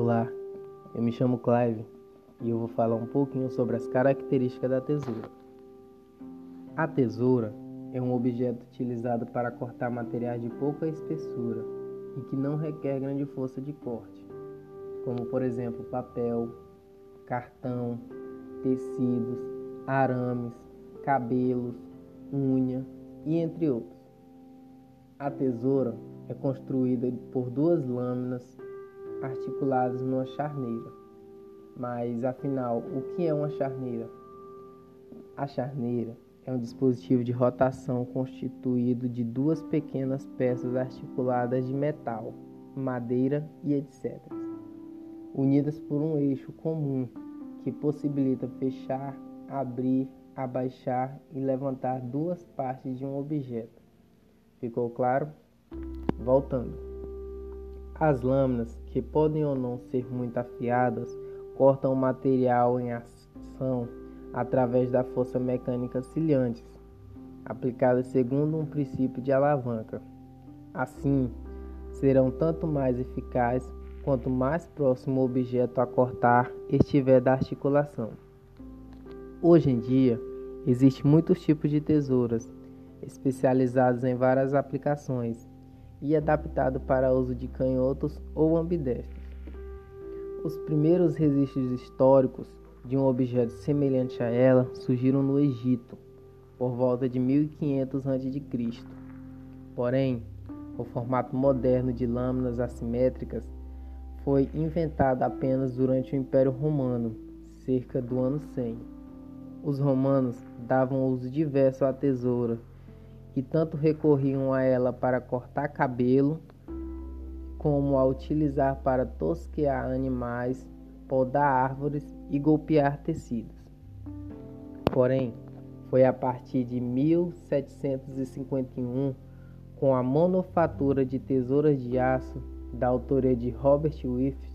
Olá, eu me chamo Clive e eu vou falar um pouquinho sobre as características da tesoura. A tesoura é um objeto utilizado para cortar materiais de pouca espessura e que não requer grande força de corte, como por exemplo papel, cartão, tecidos, arames, cabelos, unha e entre outros. A tesoura é construída por duas lâminas articuladas numa charneira. Mas afinal, o que é uma charneira? A charneira é um dispositivo de rotação constituído de duas pequenas peças articuladas de metal, madeira e etc., unidas por um eixo comum que possibilita fechar, abrir, abaixar e levantar duas partes de um objeto. Ficou claro? Voltando. As lâminas, que podem ou não ser muito afiadas, cortam o material em ação através da força mecânica cilhantes, aplicada segundo um princípio de alavanca. Assim, serão tanto mais eficazes quanto mais próximo o objeto a cortar estiver da articulação. Hoje em dia, existem muitos tipos de tesouras, especializadas em várias aplicações e adaptado para uso de canhotos ou ambidestros. Os primeiros registros históricos de um objeto semelhante a ela surgiram no Egito, por volta de 1500 a.C. Porém, o formato moderno de lâminas assimétricas foi inventado apenas durante o Império Romano, cerca do ano 100. Os romanos davam uso diverso à tesoura que tanto recorriam a ela para cortar cabelo, como a utilizar para tosquear animais, podar árvores e golpear tecidos. Porém, foi a partir de 1751, com a manufatura de tesouras de aço da autoria de Robert Swift,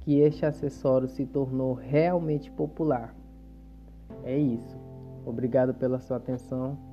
que este acessório se tornou realmente popular. É isso. Obrigado pela sua atenção